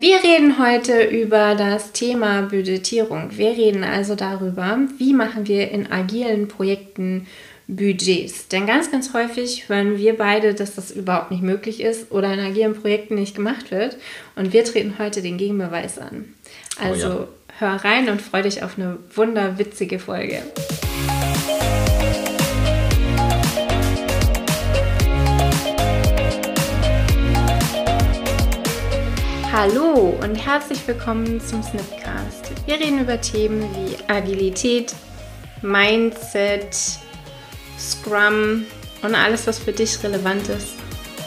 Wir reden heute über das Thema Budgetierung. Wir reden also darüber, wie machen wir in agilen Projekten Budgets. Denn ganz, ganz häufig hören wir beide, dass das überhaupt nicht möglich ist oder in agilen Projekten nicht gemacht wird. Und wir treten heute den Gegenbeweis an. Also oh ja. hör rein und freu dich auf eine wunderwitzige Folge. Hallo und herzlich willkommen zum Snipcast. Wir reden über Themen wie Agilität, Mindset, Scrum und alles, was für dich relevant ist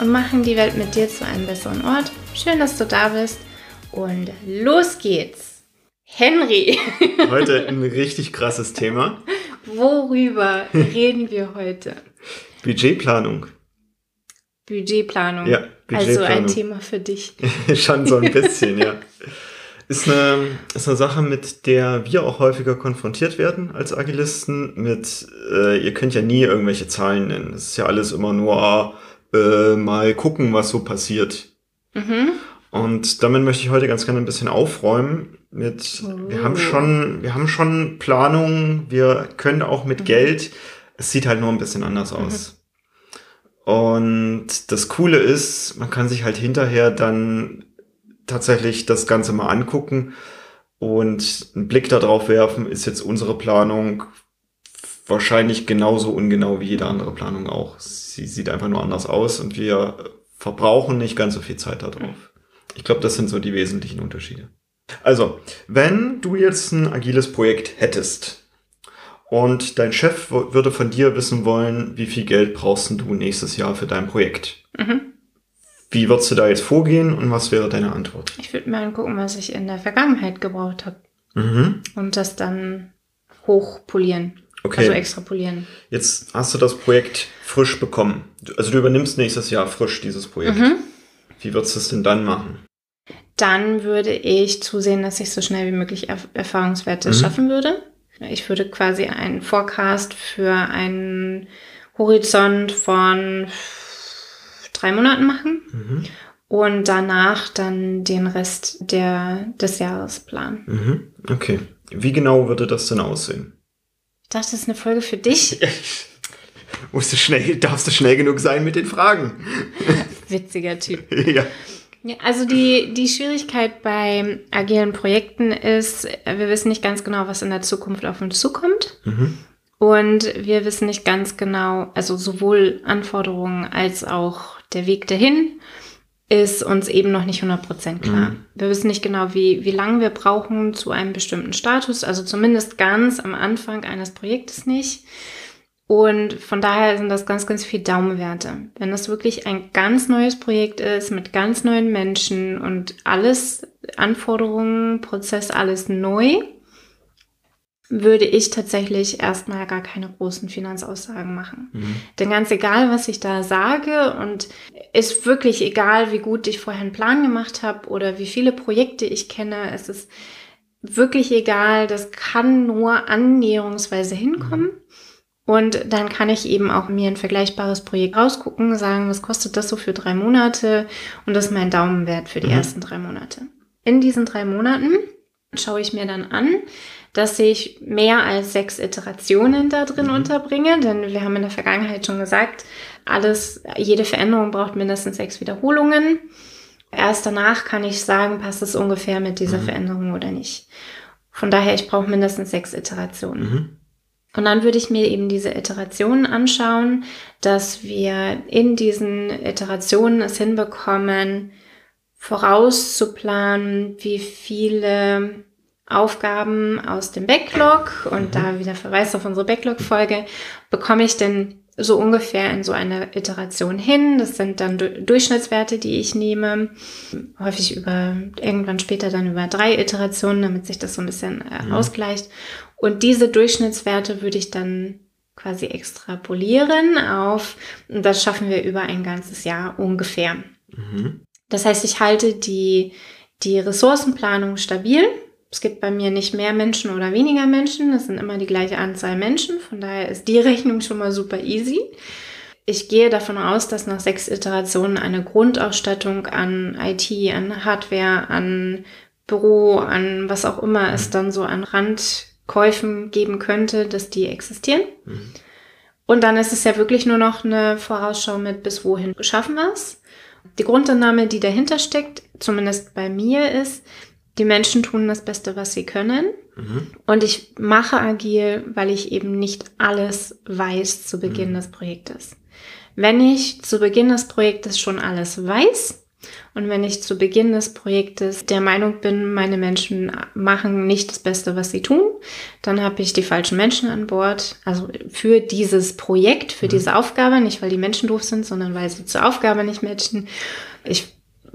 und machen die Welt mit dir zu einem besseren Ort. Schön, dass du da bist und los geht's. Henry. Heute ein richtig krasses Thema. Worüber reden wir heute? Budgetplanung. Budgetplanung. Ja, Budgetplanung. Also ein Thema für dich. Schon so ein bisschen, ja. Ist eine, ist eine Sache, mit der wir auch häufiger konfrontiert werden als Agilisten. Mit, äh, ihr könnt ja nie irgendwelche Zahlen nennen. Es ist ja alles immer nur äh, mal gucken, was so passiert. Mhm. Und damit möchte ich heute ganz gerne ein bisschen aufräumen. Mit, oh. wir haben oh. schon, wir haben schon Planung, wir können auch mit mhm. Geld. Es sieht halt nur ein bisschen anders mhm. Und das Coole ist, man kann sich halt hinterher dann tatsächlich das Ganze mal angucken und einen Blick darauf werfen, ist jetzt unsere Planung wahrscheinlich genauso ungenau wie jede andere Planung auch. Sie sieht einfach nur anders aus und wir verbrauchen nicht ganz so viel Zeit darauf. Ich glaube, das sind so die wesentlichen Unterschiede. Also, wenn du jetzt ein agiles Projekt hättest, und dein Chef würde von dir wissen wollen, wie viel Geld brauchst du nächstes Jahr für dein Projekt. Mhm. Wie würdest du da jetzt vorgehen und was wäre deine Antwort? Ich würde mal angucken, was ich in der Vergangenheit gebraucht habe. Mhm. Und das dann hochpolieren. Okay. Also extrapolieren. Jetzt hast du das Projekt frisch bekommen. Also du übernimmst nächstes Jahr frisch dieses Projekt. Mhm. Wie würdest du es denn dann machen? Dann würde ich zusehen, dass ich so schnell wie möglich Erfahrungswerte mhm. schaffen würde. Ich würde quasi einen Forecast für einen Horizont von drei Monaten machen mhm. und danach dann den Rest der, des Jahres planen. Mhm. Okay. Wie genau würde das denn aussehen? Das ist eine Folge für dich. Musst du schnell, darfst du schnell genug sein mit den Fragen. Witziger Typ. ja. Ja, also die, die Schwierigkeit bei agilen Projekten ist, wir wissen nicht ganz genau, was in der Zukunft auf uns zukommt. Mhm. Und wir wissen nicht ganz genau, also sowohl Anforderungen als auch der Weg dahin ist uns eben noch nicht 100% klar. Mhm. Wir wissen nicht genau, wie, wie lange wir brauchen zu einem bestimmten Status, also zumindest ganz am Anfang eines Projektes nicht. Und von daher sind das ganz, ganz viel Daumenwerte. Wenn das wirklich ein ganz neues Projekt ist mit ganz neuen Menschen und alles, Anforderungen, Prozess, alles neu, würde ich tatsächlich erstmal gar keine großen Finanzaussagen machen. Mhm. Denn ganz egal, was ich da sage und ist wirklich egal, wie gut ich vorher einen Plan gemacht habe oder wie viele Projekte ich kenne, es ist wirklich egal, das kann nur annäherungsweise hinkommen. Mhm. Und dann kann ich eben auch mir ein vergleichbares Projekt rausgucken, sagen, was kostet das so für drei Monate und das ist mein Daumenwert für die mhm. ersten drei Monate. In diesen drei Monaten schaue ich mir dann an, dass ich mehr als sechs Iterationen da drin mhm. unterbringe, denn wir haben in der Vergangenheit schon gesagt, alles, jede Veränderung braucht mindestens sechs Wiederholungen. Erst danach kann ich sagen, passt es ungefähr mit dieser mhm. Veränderung oder nicht. Von daher, ich brauche mindestens sechs Iterationen. Und dann würde ich mir eben diese Iterationen anschauen, dass wir in diesen Iterationen es hinbekommen, vorauszuplanen, wie viele Aufgaben aus dem Backlog und mhm. da wieder Verweis auf unsere Backlog-Folge bekomme ich denn so ungefähr in so einer Iteration hin. Das sind dann Durchschnittswerte, die ich nehme. Häufig über, irgendwann später dann über drei Iterationen, damit sich das so ein bisschen äh, mhm. ausgleicht. Und diese Durchschnittswerte würde ich dann quasi extrapolieren auf, und das schaffen wir über ein ganzes Jahr ungefähr. Mhm. Das heißt, ich halte die, die Ressourcenplanung stabil es gibt bei mir nicht mehr Menschen oder weniger Menschen. Es sind immer die gleiche Anzahl Menschen. Von daher ist die Rechnung schon mal super easy. ich gehe davon aus, dass nach sechs Iterationen eine Grundausstattung an IT, an Hardware, an Büro, an was auch immer es dann so an Randkäufen geben könnte, dass die existieren. Mhm. Und dann ist es ja wirklich nur noch eine Vorausschau mit bis wohin geschaffen was. Die Grundannahme, die dahinter steckt, zumindest bei mir, ist, die Menschen tun das Beste, was sie können. Mhm. Und ich mache agil, weil ich eben nicht alles weiß zu Beginn mhm. des Projektes. Wenn ich zu Beginn des Projektes schon alles weiß, und wenn ich zu Beginn des Projektes der Meinung bin, meine Menschen machen nicht das Beste, was sie tun, dann habe ich die falschen Menschen an Bord. Also für dieses Projekt, für mhm. diese Aufgabe, nicht weil die Menschen doof sind, sondern weil sie zur Aufgabe nicht matchen. Ich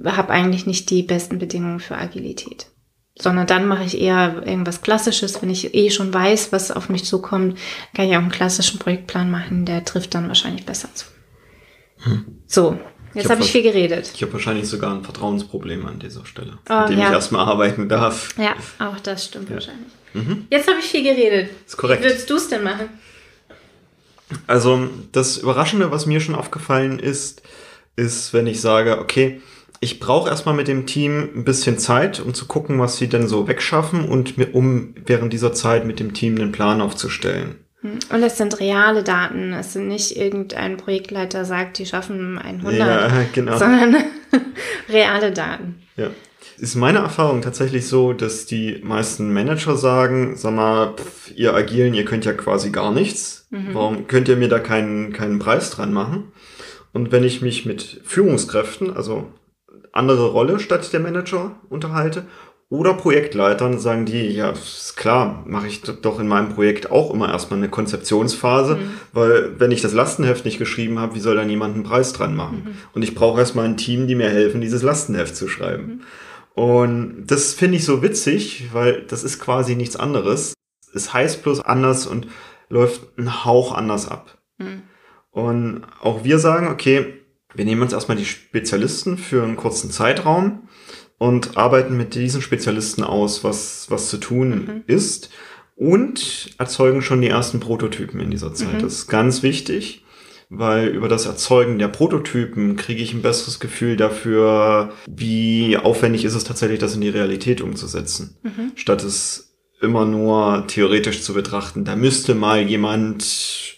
habe eigentlich nicht die besten Bedingungen für Agilität. Sondern dann mache ich eher irgendwas Klassisches. Wenn ich eh schon weiß, was auf mich zukommt, kann ich auch einen klassischen Projektplan machen. Der trifft dann wahrscheinlich besser zu. Hm. So, Jetzt habe hab ich viel geredet. Ich habe wahrscheinlich sogar ein Vertrauensproblem an dieser Stelle, oh, mit dem ja. ich erstmal arbeiten darf. Ja, auch das stimmt ja. wahrscheinlich. Mhm. Jetzt habe ich viel geredet. Ist korrekt. Wie würdest du es denn machen? Also, das Überraschende, was mir schon aufgefallen ist, ist, wenn ich sage, okay, ich brauche erstmal mit dem Team ein bisschen Zeit, um zu gucken, was sie denn so wegschaffen und um während dieser Zeit mit dem Team einen Plan aufzustellen. Hm. Und es sind reale Daten. Es sind nicht irgendein Projektleiter sagt, die schaffen 100, ja, genau. sondern reale Daten. Ja. Ist meine Erfahrung tatsächlich so, dass die meisten Manager sagen, sag mal, pff, ihr agilen, ihr könnt ja quasi gar nichts. Mhm. Warum könnt ihr mir da keinen, keinen Preis dran machen? Und wenn ich mich mit Führungskräften, also andere Rolle statt der Manager unterhalte oder Projektleitern sagen die, ja, ist klar, mache ich doch in meinem Projekt auch immer erstmal eine Konzeptionsphase, mhm. weil wenn ich das Lastenheft nicht geschrieben habe, wie soll dann jemand einen Preis dran machen? Mhm. Und ich brauche erstmal ein Team, die mir helfen, dieses Lastenheft zu schreiben. Mhm. Und das finde ich so witzig, weil das ist quasi nichts anderes. Es heißt bloß anders und läuft ein Hauch anders ab. Mhm. Und auch wir sagen, okay, wir nehmen uns erstmal die Spezialisten für einen kurzen Zeitraum und arbeiten mit diesen Spezialisten aus, was, was zu tun mhm. ist und erzeugen schon die ersten Prototypen in dieser Zeit. Mhm. Das ist ganz wichtig, weil über das Erzeugen der Prototypen kriege ich ein besseres Gefühl dafür, wie aufwendig ist es tatsächlich, das in die Realität umzusetzen, mhm. statt es immer nur theoretisch zu betrachten. Da müsste mal jemand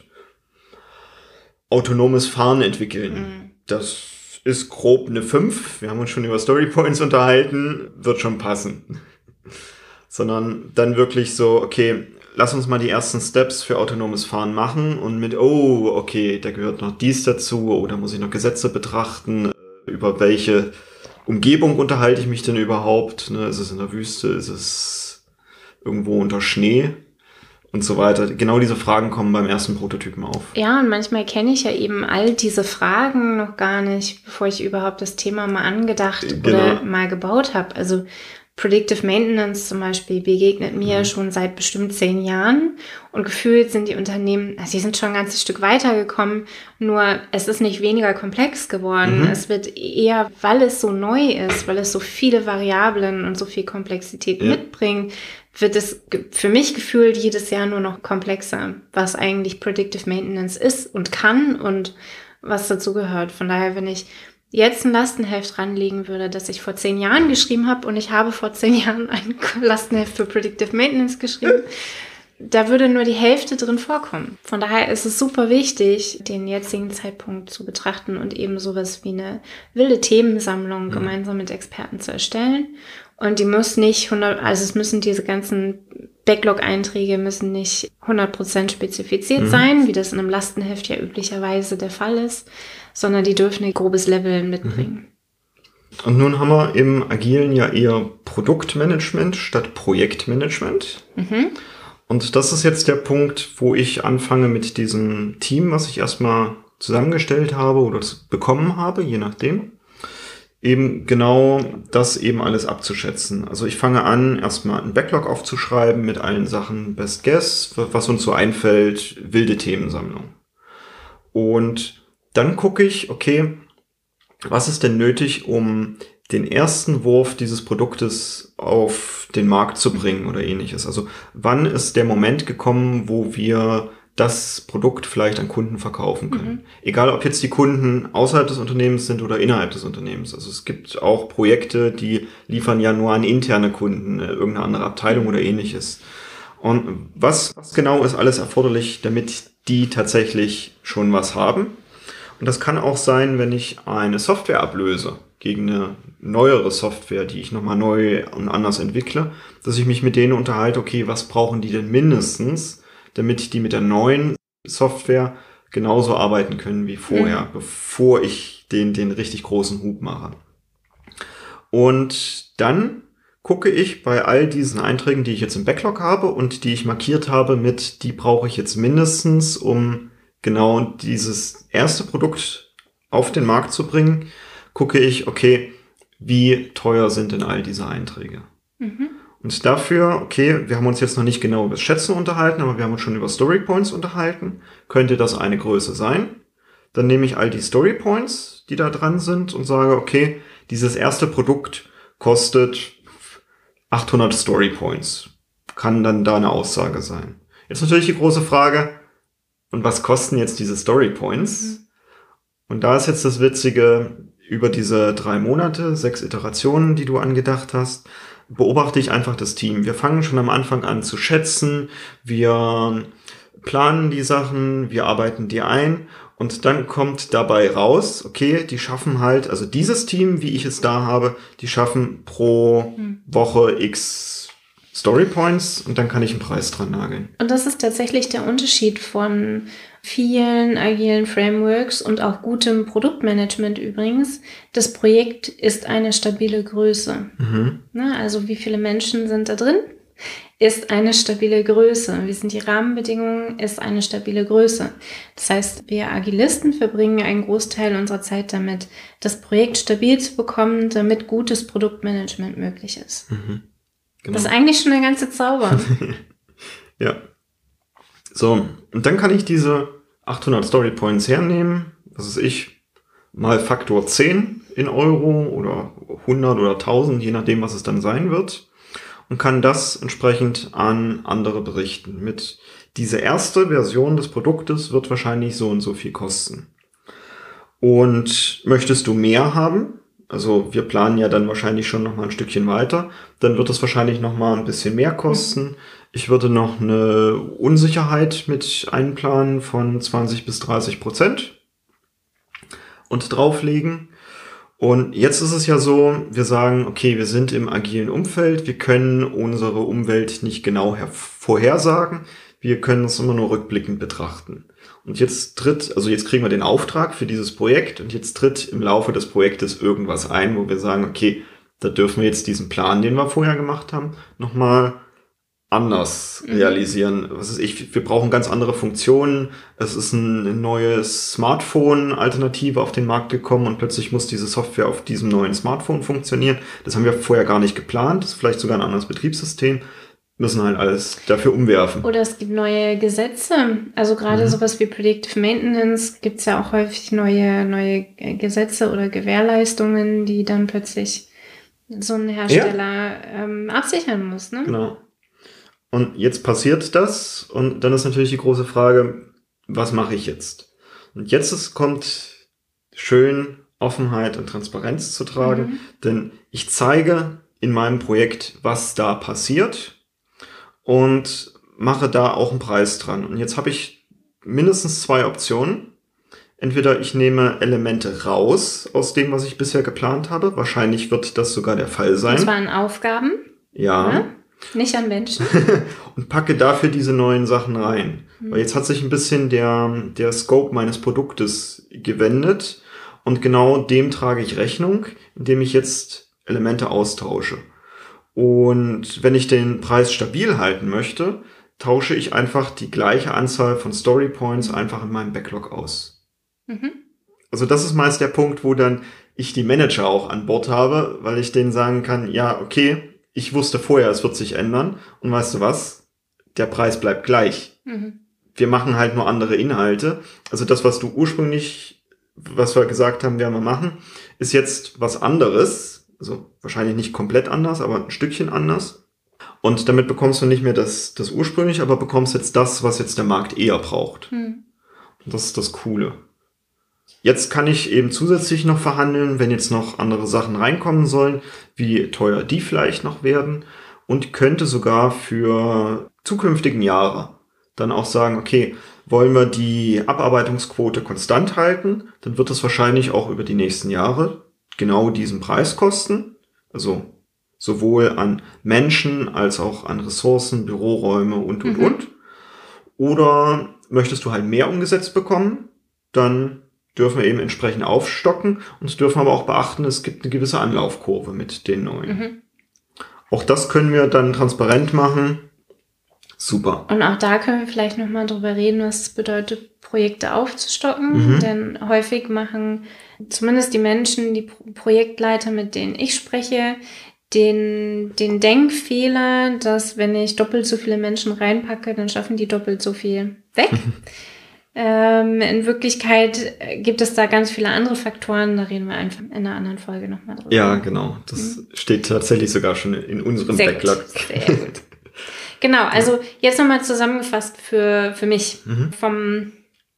autonomes Fahren entwickeln. Mhm. Das ist grob eine 5. Wir haben uns schon über Story Points unterhalten, wird schon passen. Sondern dann wirklich so, okay, lass uns mal die ersten Steps für autonomes Fahren machen und mit, oh, okay, da gehört noch dies dazu oder muss ich noch Gesetze betrachten, über welche Umgebung unterhalte ich mich denn überhaupt? Ne? Ist es in der Wüste? Ist es irgendwo unter Schnee? Und so weiter. Genau diese Fragen kommen beim ersten Prototypen auf. Ja, und manchmal kenne ich ja eben all diese Fragen noch gar nicht, bevor ich überhaupt das Thema mal angedacht genau. oder mal gebaut habe. Also Predictive Maintenance zum Beispiel begegnet mir mhm. schon seit bestimmt zehn Jahren und gefühlt sind die Unternehmen, also die sind schon ein ganzes Stück weitergekommen, nur es ist nicht weniger komplex geworden. Mhm. Es wird eher, weil es so neu ist, weil es so viele Variablen und so viel Komplexität ja. mitbringt, wird es für mich gefühlt jedes Jahr nur noch komplexer, was eigentlich Predictive Maintenance ist und kann und was dazu gehört. Von daher, wenn ich jetzt ein Lastenheft ranlegen würde, das ich vor zehn Jahren geschrieben habe und ich habe vor zehn Jahren ein Lastenheft für Predictive Maintenance geschrieben, da würde nur die Hälfte drin vorkommen. Von daher ist es super wichtig, den jetzigen Zeitpunkt zu betrachten und eben sowas wie eine wilde Themensammlung mhm. gemeinsam mit Experten zu erstellen und die muss nicht 100, also es müssen diese ganzen Backlog-Einträge müssen nicht 100% spezifiziert mhm. sein, wie das in einem Lastenheft ja üblicherweise der Fall ist, sondern die dürfen ein grobes Level mitbringen. Mhm. Und nun haben wir im Agilen ja eher Produktmanagement statt Projektmanagement. Mhm. Und das ist jetzt der Punkt, wo ich anfange mit diesem Team, was ich erstmal zusammengestellt habe oder bekommen habe, je nachdem eben genau das eben alles abzuschätzen. Also ich fange an, erstmal einen Backlog aufzuschreiben mit allen Sachen Best Guess, was uns so einfällt, wilde Themensammlung. Und dann gucke ich, okay, was ist denn nötig, um den ersten Wurf dieses Produktes auf den Markt zu bringen oder ähnliches. Also wann ist der Moment gekommen, wo wir das Produkt vielleicht an Kunden verkaufen können. Mhm. Egal, ob jetzt die Kunden außerhalb des Unternehmens sind oder innerhalb des Unternehmens. Also es gibt auch Projekte, die liefern ja nur an interne Kunden, äh, irgendeine andere Abteilung oder ähnliches. Und was, was genau ist alles erforderlich, damit die tatsächlich schon was haben? Und das kann auch sein, wenn ich eine Software ablöse gegen eine neuere Software, die ich nochmal neu und anders entwickle, dass ich mich mit denen unterhalte, okay, was brauchen die denn mindestens, damit die mit der neuen Software genauso arbeiten können wie vorher, mhm. bevor ich den, den richtig großen Hub mache. Und dann gucke ich bei all diesen Einträgen, die ich jetzt im Backlog habe und die ich markiert habe mit, die brauche ich jetzt mindestens, um genau dieses erste Produkt auf den Markt zu bringen, gucke ich, okay, wie teuer sind denn all diese Einträge? Mhm. Und dafür, okay, wir haben uns jetzt noch nicht genau über Schätzen unterhalten, aber wir haben uns schon über Story Points unterhalten. Könnte das eine Größe sein? Dann nehme ich all die Story Points, die da dran sind und sage, okay, dieses erste Produkt kostet 800 Story Points. Kann dann da eine Aussage sein. Jetzt natürlich die große Frage, und was kosten jetzt diese Story Points? Mhm. Und da ist jetzt das Witzige, über diese drei Monate, sechs Iterationen, die du angedacht hast, beobachte ich einfach das Team. Wir fangen schon am Anfang an zu schätzen, wir planen die Sachen, wir arbeiten die ein und dann kommt dabei raus, okay, die schaffen halt, also dieses Team, wie ich es da habe, die schaffen pro hm. Woche x Story Points und dann kann ich einen Preis dran nageln. Und das ist tatsächlich der Unterschied von vielen agilen Frameworks und auch gutem Produktmanagement übrigens. Das Projekt ist eine stabile Größe. Mhm. Na, also wie viele Menschen sind da drin? Ist eine stabile Größe. Wie sind die Rahmenbedingungen? Ist eine stabile Größe. Das heißt, wir Agilisten verbringen einen Großteil unserer Zeit damit, das Projekt stabil zu bekommen, damit gutes Produktmanagement möglich ist. Mhm. Genau. Das ist eigentlich schon der ganze Zauber. ja. So, und dann kann ich diese 800 Story Points hernehmen, was ist ich, mal Faktor 10 in Euro oder 100 oder 1000, je nachdem, was es dann sein wird. Und kann das entsprechend an andere berichten. Mit diese erste Version des Produktes wird wahrscheinlich so und so viel kosten. Und möchtest du mehr haben, also wir planen ja dann wahrscheinlich schon noch mal ein Stückchen weiter. Dann wird es wahrscheinlich noch mal ein bisschen mehr kosten. Ich würde noch eine Unsicherheit mit einplanen von 20 bis 30 Prozent und drauflegen. Und jetzt ist es ja so, wir sagen, okay, wir sind im agilen Umfeld, wir können unsere Umwelt nicht genau vorhersagen, wir können es immer nur rückblickend betrachten. Und jetzt tritt, also jetzt kriegen wir den Auftrag für dieses Projekt und jetzt tritt im Laufe des Projektes irgendwas ein, wo wir sagen, okay, da dürfen wir jetzt diesen Plan, den wir vorher gemacht haben, nochmal anders mhm. realisieren. Was ist ich? Wir brauchen ganz andere Funktionen. Es ist ein neues Smartphone-Alternative auf den Markt gekommen und plötzlich muss diese Software auf diesem neuen Smartphone funktionieren. Das haben wir vorher gar nicht geplant. Das ist vielleicht sogar ein anderes Betriebssystem müssen halt alles dafür umwerfen. Oder es gibt neue Gesetze. Also gerade mhm. sowas wie Predictive Maintenance gibt es ja auch häufig neue, neue Gesetze oder Gewährleistungen, die dann plötzlich so ein Hersteller ja. ähm, absichern muss. Ne? Genau. Und jetzt passiert das und dann ist natürlich die große Frage, was mache ich jetzt? Und jetzt ist, kommt schön Offenheit und Transparenz zu tragen, mhm. denn ich zeige in meinem Projekt, was da passiert und mache da auch einen Preis dran. Und jetzt habe ich mindestens zwei Optionen. Entweder ich nehme Elemente raus aus dem, was ich bisher geplant habe. Wahrscheinlich wird das sogar der Fall sein. Zwar an Aufgaben. Ja. ja. Nicht an Menschen. und packe dafür diese neuen Sachen rein. Mhm. Weil jetzt hat sich ein bisschen der, der Scope meines Produktes gewendet. Und genau dem trage ich Rechnung, indem ich jetzt Elemente austausche. Und wenn ich den Preis stabil halten möchte, tausche ich einfach die gleiche Anzahl von Story Points einfach in meinem Backlog aus. Mhm. Also das ist meist der Punkt, wo dann ich die Manager auch an Bord habe, weil ich denen sagen kann, ja, okay, ich wusste vorher, es wird sich ändern. Und weißt du was? Der Preis bleibt gleich. Mhm. Wir machen halt nur andere Inhalte. Also das, was du ursprünglich, was wir gesagt haben, werden wir machen, ist jetzt was anderes also wahrscheinlich nicht komplett anders, aber ein Stückchen anders. Und damit bekommst du nicht mehr das, das ursprünglich, aber bekommst jetzt das, was jetzt der Markt eher braucht. Mhm. Das ist das Coole. Jetzt kann ich eben zusätzlich noch verhandeln, wenn jetzt noch andere Sachen reinkommen sollen, wie teuer die vielleicht noch werden und könnte sogar für zukünftigen Jahre dann auch sagen, okay, wollen wir die Abarbeitungsquote konstant halten, dann wird es wahrscheinlich auch über die nächsten Jahre genau diesen Preis kosten. Also sowohl an Menschen als auch an Ressourcen, Büroräume und, und, mhm. und. Oder möchtest du halt mehr umgesetzt bekommen, dann dürfen wir eben entsprechend aufstocken und dürfen aber auch beachten, es gibt eine gewisse Anlaufkurve mit den neuen. Mhm. Auch das können wir dann transparent machen. Super. Und auch da können wir vielleicht nochmal drüber reden, was es bedeutet, Projekte aufzustocken. Mhm. Denn häufig machen zumindest die Menschen, die Projektleiter, mit denen ich spreche, den, den Denkfehler, dass wenn ich doppelt so viele Menschen reinpacke, dann schaffen die doppelt so viel weg. ähm, in Wirklichkeit gibt es da ganz viele andere Faktoren, da reden wir einfach in einer anderen Folge nochmal drüber. Ja, genau. Das mhm. steht tatsächlich sogar schon in unserem Sehr Backlog. Gut. Sehr gut. Genau, also jetzt nochmal zusammengefasst für, für mich mhm. vom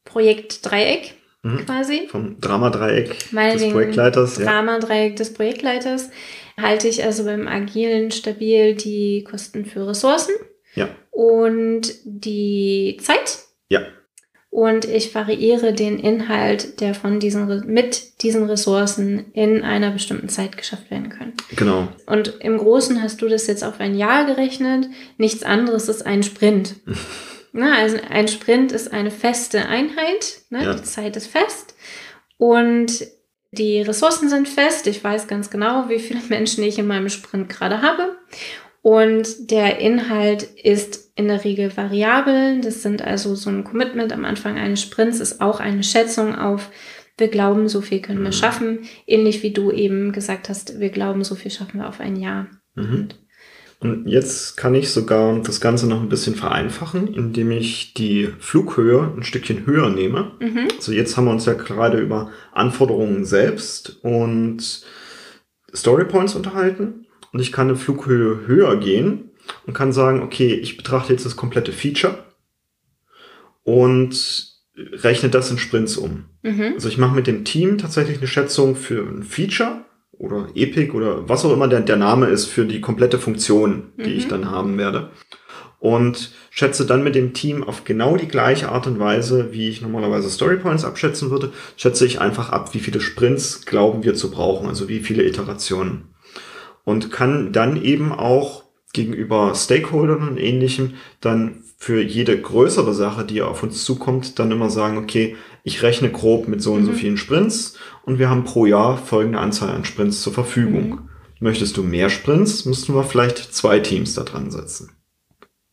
Projekt Dreieck mhm. quasi. Vom Drama-Dreieck des Projektleiters. Drama-Dreieck ja. des Projektleiters halte ich also beim Agilen stabil die Kosten für Ressourcen. Ja. Und die Zeit. Ja. Und ich variiere den Inhalt, der von diesen, mit diesen Ressourcen in einer bestimmten Zeit geschafft werden kann. Genau. Und im Großen hast du das jetzt auf ein Jahr gerechnet. Nichts anderes ist ein Sprint. Na, also ein Sprint ist eine feste Einheit. Ne? Ja. Die Zeit ist fest. Und die Ressourcen sind fest. Ich weiß ganz genau, wie viele Menschen ich in meinem Sprint gerade habe. Und der Inhalt ist in der Regel variabel. Das sind also so ein Commitment am Anfang eines Sprints ist auch eine Schätzung auf, wir glauben, so viel können wir mhm. schaffen. Ähnlich wie du eben gesagt hast, wir glauben, so viel schaffen wir auf ein Jahr. Mhm. Und jetzt kann ich sogar das Ganze noch ein bisschen vereinfachen, indem ich die Flughöhe ein Stückchen höher nehme. Mhm. Also jetzt haben wir uns ja gerade über Anforderungen selbst und Storypoints unterhalten. Und ich kann eine Flughöhe höher gehen und kann sagen, okay, ich betrachte jetzt das komplette Feature und rechne das in Sprints um. Mhm. Also ich mache mit dem Team tatsächlich eine Schätzung für ein Feature oder Epic oder was auch immer der, der Name ist für die komplette Funktion, die mhm. ich dann haben werde. Und schätze dann mit dem Team auf genau die gleiche Art und Weise, wie ich normalerweise Storypoints abschätzen würde, schätze ich einfach ab, wie viele Sprints glauben wir zu brauchen, also wie viele Iterationen. Und kann dann eben auch gegenüber Stakeholdern und ähnlichem dann für jede größere Sache, die auf uns zukommt, dann immer sagen, okay, ich rechne grob mit so und mhm. so vielen Sprints und wir haben pro Jahr folgende Anzahl an Sprints zur Verfügung. Mhm. Möchtest du mehr Sprints, müssten wir vielleicht zwei Teams da dran setzen.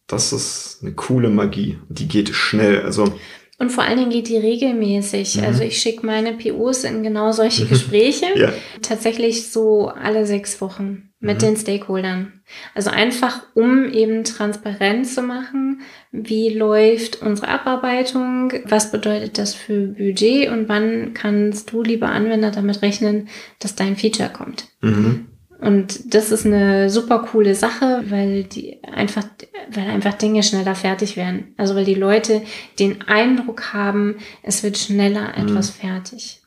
Das ist eine coole Magie. Die geht schnell. Also und vor allen Dingen geht die regelmäßig. Mhm. Also ich schicke meine POs in genau solche Gespräche. ja. Tatsächlich so alle sechs Wochen mit mhm. den Stakeholdern. Also einfach, um eben transparent zu machen, wie läuft unsere Abarbeitung, was bedeutet das für Budget und wann kannst du, lieber Anwender, damit rechnen, dass dein Feature kommt. Mhm. Und das ist eine super coole Sache, weil die einfach, weil einfach Dinge schneller fertig werden. Also weil die Leute den Eindruck haben, es wird schneller mhm. etwas mhm. fertig.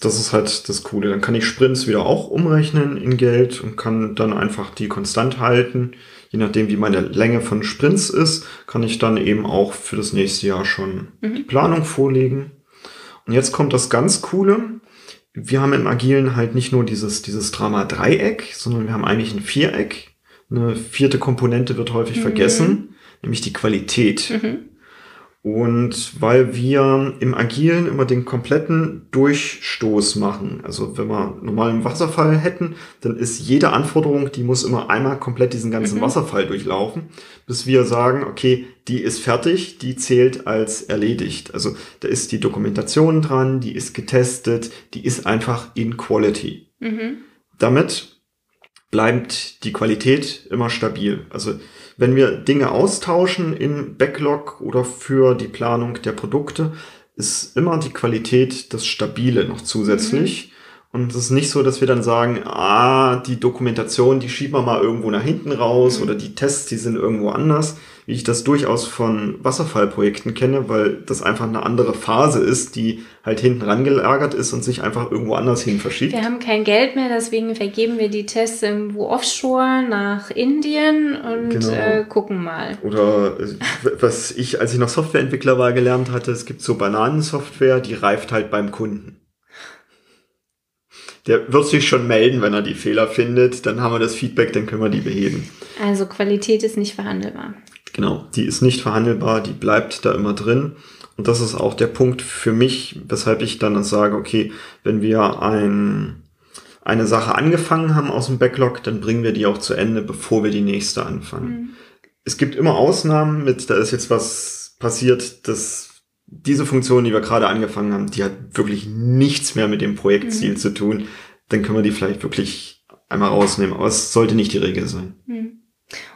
Das ist halt das Coole. Dann kann ich Sprints wieder auch umrechnen in Geld und kann dann einfach die konstant halten. Je nachdem, wie meine Länge von Sprints ist, kann ich dann eben auch für das nächste Jahr schon mhm. die Planung vorlegen. Und jetzt kommt das ganz Coole wir haben im Agilen halt nicht nur dieses, dieses Drama-Dreieck, sondern wir haben eigentlich ein Viereck. Eine vierte Komponente wird häufig mhm. vergessen, nämlich die Qualität. Mhm. Und weil wir im Agilen immer den kompletten Durchstoß machen, also wenn wir normalen Wasserfall hätten, dann ist jede Anforderung, die muss immer einmal komplett diesen ganzen mhm. Wasserfall durchlaufen, bis wir sagen, okay, die ist fertig, die zählt als erledigt. Also da ist die Dokumentation dran, die ist getestet, die ist einfach in Quality. Mhm. Damit bleibt die Qualität immer stabil. Also wenn wir Dinge austauschen im Backlog oder für die Planung der Produkte, ist immer die Qualität das Stabile noch zusätzlich. Mhm. Und es ist nicht so, dass wir dann sagen, ah, die Dokumentation, die schieben wir mal irgendwo nach hinten raus mhm. oder die Tests, die sind irgendwo anders, wie ich das durchaus von Wasserfallprojekten kenne, weil das einfach eine andere Phase ist, die halt hinten rangelagert ist und sich einfach irgendwo anders hin verschiebt. Wir haben kein Geld mehr, deswegen vergeben wir die Tests irgendwo offshore nach Indien und genau. äh, gucken mal. Oder äh, was ich, als ich noch Softwareentwickler war, gelernt hatte, es gibt so Bananensoftware, die reift halt beim Kunden der wird sich schon melden, wenn er die Fehler findet. Dann haben wir das Feedback, dann können wir die beheben. Also Qualität ist nicht verhandelbar. Genau, die ist nicht verhandelbar, die bleibt da immer drin. Und das ist auch der Punkt für mich, weshalb ich dann sage, okay, wenn wir ein, eine Sache angefangen haben aus dem Backlog, dann bringen wir die auch zu Ende, bevor wir die nächste anfangen. Mhm. Es gibt immer Ausnahmen mit, da ist jetzt was passiert, das diese Funktion, die wir gerade angefangen haben, die hat wirklich nichts mehr mit dem Projektziel mhm. zu tun. Dann können wir die vielleicht wirklich einmal rausnehmen. Aber es sollte nicht die Regel sein. Mhm.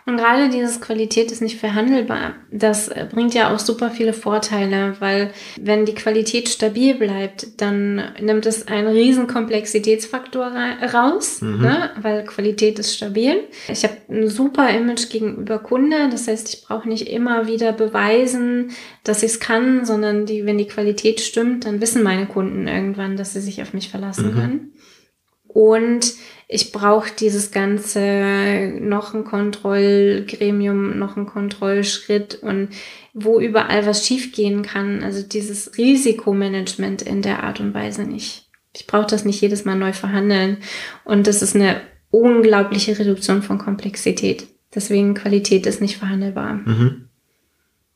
Und gerade dieses Qualität ist nicht verhandelbar. Das bringt ja auch super viele Vorteile, weil wenn die Qualität stabil bleibt, dann nimmt es einen riesen Komplexitätsfaktor raus, mhm. ne? weil Qualität ist stabil. Ich habe ein super Image gegenüber Kunde, das heißt, ich brauche nicht immer wieder beweisen, dass ich es kann, sondern die, wenn die Qualität stimmt, dann wissen meine Kunden irgendwann, dass sie sich auf mich verlassen mhm. können. Und ich brauche dieses ganze noch ein Kontrollgremium, noch ein Kontrollschritt und wo überall was schiefgehen kann. Also dieses Risikomanagement in der Art und Weise nicht. Ich brauche das nicht jedes Mal neu verhandeln. Und das ist eine unglaubliche Reduktion von Komplexität. Deswegen Qualität ist nicht verhandelbar. Mhm.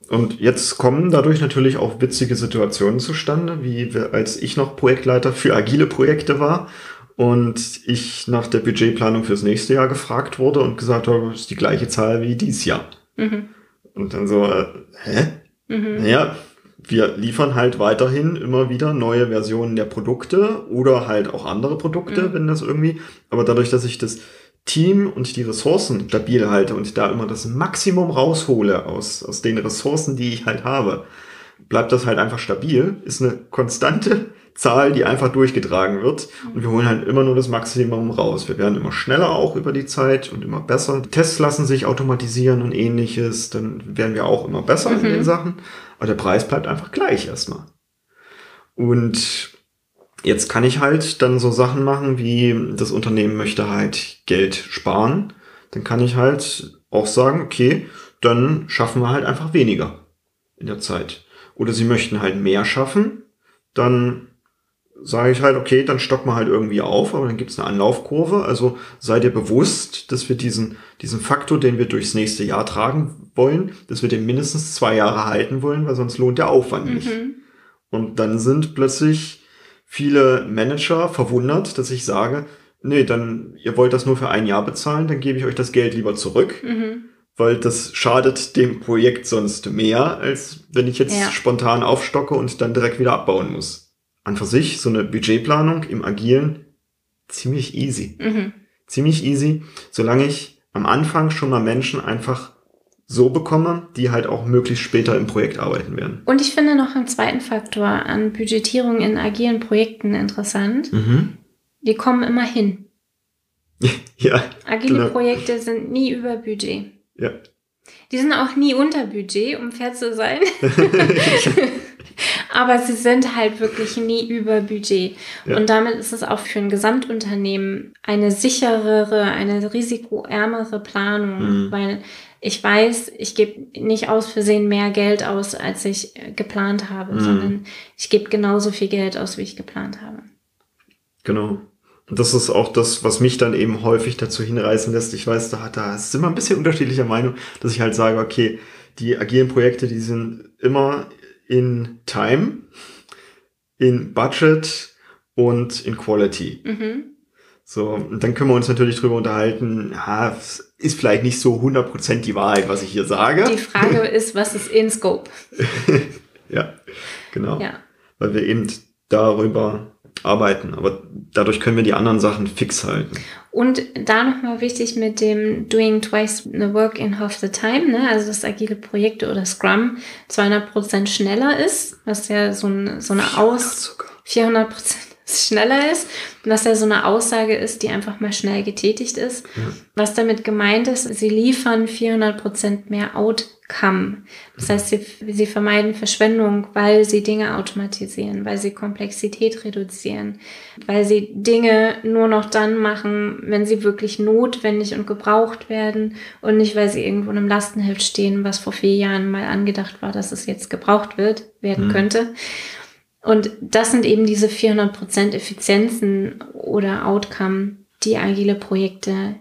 Und jetzt kommen dadurch natürlich auch witzige Situationen zustande, wie als ich noch Projektleiter für agile Projekte war und ich nach der Budgetplanung fürs nächste Jahr gefragt wurde und gesagt habe, das ist die gleiche Zahl wie dieses Jahr. Mhm. Und dann so, äh, hä? Mhm. Naja, wir liefern halt weiterhin immer wieder neue Versionen der Produkte oder halt auch andere Produkte, mhm. wenn das irgendwie, aber dadurch, dass ich das Team und die Ressourcen stabil halte und da immer das Maximum raushole aus, aus den Ressourcen, die ich halt habe, bleibt das halt einfach stabil, ist eine konstante Zahl, die einfach durchgetragen wird. Und wir holen halt immer nur das Maximum raus. Wir werden immer schneller auch über die Zeit und immer besser. Die Tests lassen sich automatisieren und ähnliches. Dann werden wir auch immer besser mhm. in den Sachen. Aber der Preis bleibt einfach gleich erstmal. Und jetzt kann ich halt dann so Sachen machen, wie das Unternehmen möchte halt Geld sparen. Dann kann ich halt auch sagen, okay, dann schaffen wir halt einfach weniger in der Zeit. Oder sie möchten halt mehr schaffen, dann sage ich halt, okay, dann stocken wir halt irgendwie auf, aber dann gibt es eine Anlaufkurve. Also seid ihr bewusst, dass wir diesen, diesen Faktor, den wir durchs nächste Jahr tragen wollen, dass wir den mindestens zwei Jahre halten wollen, weil sonst lohnt der Aufwand mhm. nicht. Und dann sind plötzlich viele Manager verwundert, dass ich sage, nee, dann, ihr wollt das nur für ein Jahr bezahlen, dann gebe ich euch das Geld lieber zurück. Mhm. Weil das schadet dem Projekt sonst mehr, als wenn ich jetzt ja. spontan aufstocke und dann direkt wieder abbauen muss an für sich so eine Budgetplanung im Agilen ziemlich easy. Mhm. Ziemlich easy, solange ich am Anfang schon mal Menschen einfach so bekomme, die halt auch möglichst später im Projekt arbeiten werden. Und ich finde noch einen zweiten Faktor an Budgetierung in agilen Projekten interessant. Mhm. Die kommen immer hin. ja. Agile genau. Projekte sind nie über Budget. Ja. Die sind auch nie unter Budget, um fair zu sein. aber sie sind halt wirklich nie über Budget. Ja. Und damit ist es auch für ein Gesamtunternehmen eine sicherere, eine risikoärmere Planung, mhm. weil ich weiß, ich gebe nicht aus Versehen mehr Geld aus, als ich äh, geplant habe, mhm. sondern ich gebe genauso viel Geld aus, wie ich geplant habe. Genau. Und das ist auch das, was mich dann eben häufig dazu hinreißen lässt. Ich weiß, da, da ist immer ein bisschen unterschiedlicher Meinung, dass ich halt sage, okay, die agilen Projekte, die sind immer in Time, in Budget und in Quality. Mhm. So, und dann können wir uns natürlich drüber unterhalten, ja, ist vielleicht nicht so 100% die Wahrheit, was ich hier sage. Die Frage ist, was ist in Scope? ja, genau. Ja. Weil wir eben darüber arbeiten. Aber dadurch können wir die anderen Sachen fix halten. Und da nochmal wichtig mit dem Doing Twice the Work in Half the Time, ne? also dass agile Projekte oder Scrum 200 Prozent schneller ist, was ja so, ein, so eine Aus... 400 Prozent. es schneller ist dass er so eine Aussage ist, die einfach mal schnell getätigt ist. Ja. Was damit gemeint ist, sie liefern 400 Prozent mehr Outcome. Das heißt, sie, sie vermeiden Verschwendung, weil sie Dinge automatisieren, weil sie Komplexität reduzieren, weil sie Dinge nur noch dann machen, wenn sie wirklich notwendig und gebraucht werden und nicht, weil sie irgendwo in einem Lastenheft stehen, was vor vier Jahren mal angedacht war, dass es jetzt gebraucht wird, werden mhm. könnte. Und das sind eben diese 400% Effizienzen oder Outcome, die agile Projekte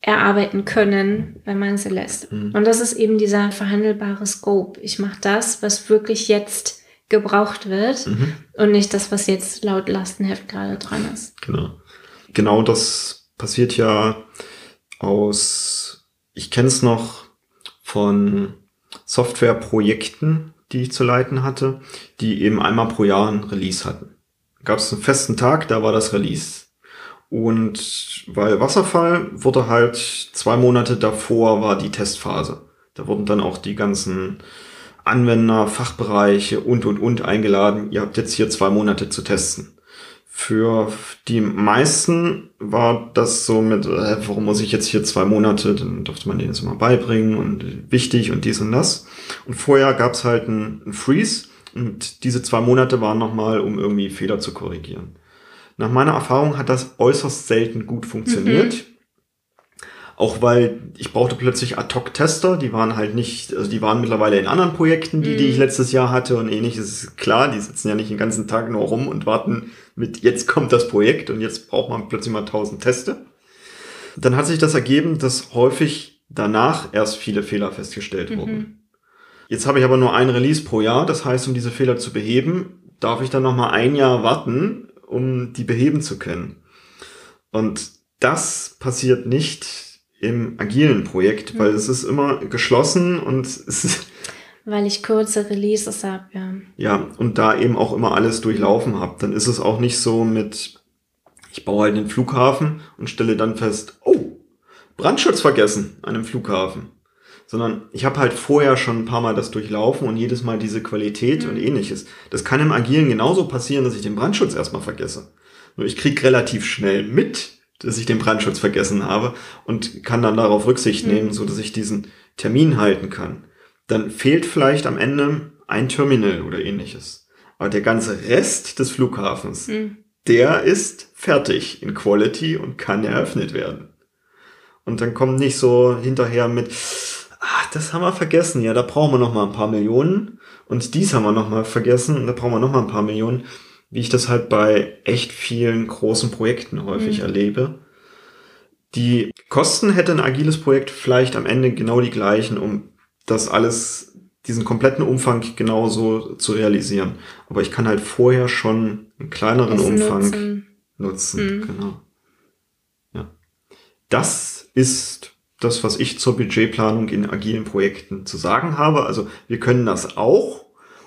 erarbeiten können, wenn man sie lässt. Mhm. Und das ist eben dieser verhandelbare Scope. Ich mache das, was wirklich jetzt gebraucht wird mhm. und nicht das, was jetzt laut Lastenheft gerade dran ist. Genau. Genau das passiert ja aus, ich kenne es noch von Softwareprojekten, die ich zu leiten hatte, die eben einmal pro Jahr ein Release hatten. Gab es einen festen Tag, da war das Release. Und weil Wasserfall wurde halt zwei Monate davor war die Testphase. Da wurden dann auch die ganzen Anwender, Fachbereiche und und und eingeladen. Ihr habt jetzt hier zwei Monate zu testen. Für die meisten war das so mit, äh, warum muss ich jetzt hier zwei Monate, dann durfte man denen das immer beibringen und wichtig und dies und das. Und vorher gab es halt einen Freeze und diese zwei Monate waren nochmal, um irgendwie Fehler zu korrigieren. Nach meiner Erfahrung hat das äußerst selten gut funktioniert. Mhm. Auch weil ich brauchte plötzlich Ad-Hoc-Tester, die waren halt nicht, also die waren mittlerweile in anderen Projekten, die, die ich mhm. letztes Jahr hatte und ähnlich. ist klar, die sitzen ja nicht den ganzen Tag nur rum und warten mit, jetzt kommt das Projekt und jetzt braucht man plötzlich mal tausend Teste. Dann hat sich das ergeben, dass häufig danach erst viele Fehler festgestellt mhm. wurden. Jetzt habe ich aber nur ein Release pro Jahr, das heißt, um diese Fehler zu beheben, darf ich dann nochmal ein Jahr warten, um die beheben zu können. Und das passiert nicht im agilen Projekt, mhm. weil es ist immer geschlossen und es ist weil ich kurze Releases habe, ja. Ja, und da eben auch immer alles durchlaufen habe. Dann ist es auch nicht so mit, ich baue halt einen Flughafen und stelle dann fest, oh, Brandschutz vergessen an einem Flughafen. Sondern ich habe halt vorher schon ein paar Mal das durchlaufen und jedes Mal diese Qualität mhm. und ähnliches. Das kann im Agilen genauso passieren, dass ich den Brandschutz erstmal vergesse. Nur ich krieg relativ schnell mit, dass ich den Brandschutz vergessen habe und kann dann darauf Rücksicht mhm. nehmen, so dass ich diesen Termin halten kann. Dann fehlt vielleicht am Ende ein Terminal oder ähnliches. Aber der ganze Rest des Flughafens, mhm. der ist fertig in Quality und kann eröffnet werden. Und dann kommt nicht so hinterher mit, ah, das haben wir vergessen, ja, da brauchen wir noch mal ein paar Millionen und dies haben wir noch mal vergessen und da brauchen wir noch mal ein paar Millionen wie ich das halt bei echt vielen großen Projekten häufig mhm. erlebe. Die Kosten hätte ein agiles Projekt vielleicht am Ende genau die gleichen, um das alles, diesen kompletten Umfang genauso zu realisieren. Aber ich kann halt vorher schon einen kleineren das Umfang nutzen. nutzen. Mhm. Genau. Ja. Das ist das, was ich zur Budgetplanung in agilen Projekten zu sagen habe. Also wir können das auch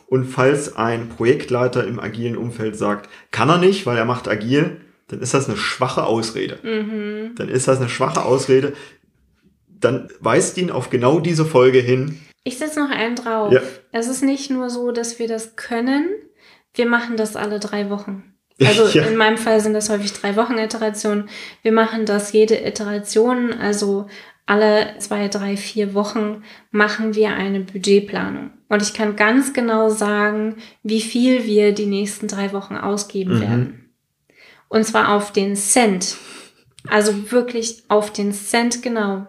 und falls ein Projektleiter im agilen Umfeld sagt, kann er nicht, weil er macht agil, dann ist das eine schwache Ausrede. Mhm. Dann ist das eine schwache Ausrede. Dann weist ihn auf genau diese Folge hin. Ich setze noch einen drauf. Ja. Es ist nicht nur so, dass wir das können, wir machen das alle drei Wochen. Also ja. in meinem Fall sind das häufig drei Wochen Iterationen. Wir machen das jede Iteration, also alle zwei, drei, vier Wochen machen wir eine Budgetplanung. Und ich kann ganz genau sagen, wie viel wir die nächsten drei Wochen ausgeben mhm. werden. Und zwar auf den Cent. Also wirklich auf den Cent genau.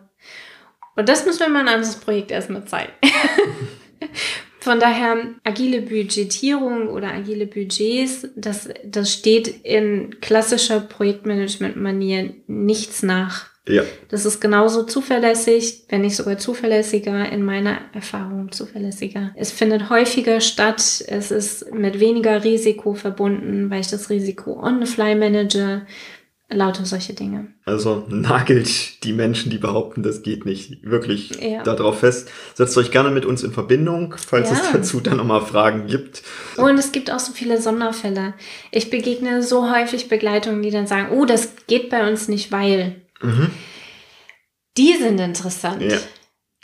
Und das müssen wir mal ein anderes Projekt erstmal zeigen. Von daher, agile Budgetierung oder agile Budgets, das, das steht in klassischer Projektmanagement-Manier nichts nach. Ja. Das ist genauso zuverlässig, wenn nicht sogar zuverlässiger, in meiner Erfahrung zuverlässiger. Es findet häufiger statt, es ist mit weniger Risiko verbunden, weil ich das Risiko on the fly manage. Lauter solche Dinge. Also nagelt die Menschen, die behaupten, das geht nicht, wirklich ja. darauf fest. Setzt euch gerne mit uns in Verbindung, falls ja. es dazu dann nochmal Fragen gibt. Und es gibt auch so viele Sonderfälle. Ich begegne so häufig Begleitungen, die dann sagen, oh, das geht bei uns nicht, weil. Mhm. Die sind interessant. Ja.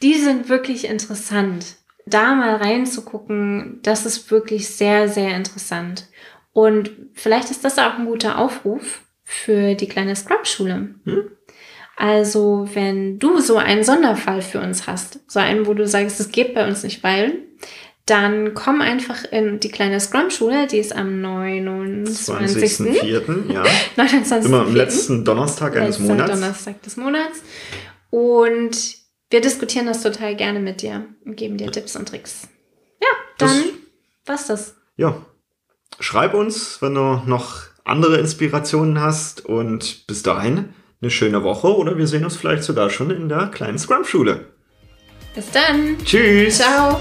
Die sind wirklich interessant. Da mal reinzugucken, das ist wirklich sehr, sehr interessant. Und vielleicht ist das auch ein guter Aufruf für die kleine Scrub-Schule. Hm? Also, wenn du so einen Sonderfall für uns hast, so einen, wo du sagst, es geht bei uns nicht weil, dann komm einfach in die kleine Scrum-Schule, die ist am 29.04. 20. Ja. 29. Immer am letzten Donnerstag eines Monats. Donnerstag des Monats. Und wir diskutieren das total gerne mit dir und geben dir Tipps und Tricks. Ja, dann das, war's das. Ja. Schreib uns, wenn du noch andere Inspirationen hast und bis dahin eine schöne Woche oder wir sehen uns vielleicht sogar schon in der kleinen Scrum-Schule. Bis dann. Tschüss. Ciao.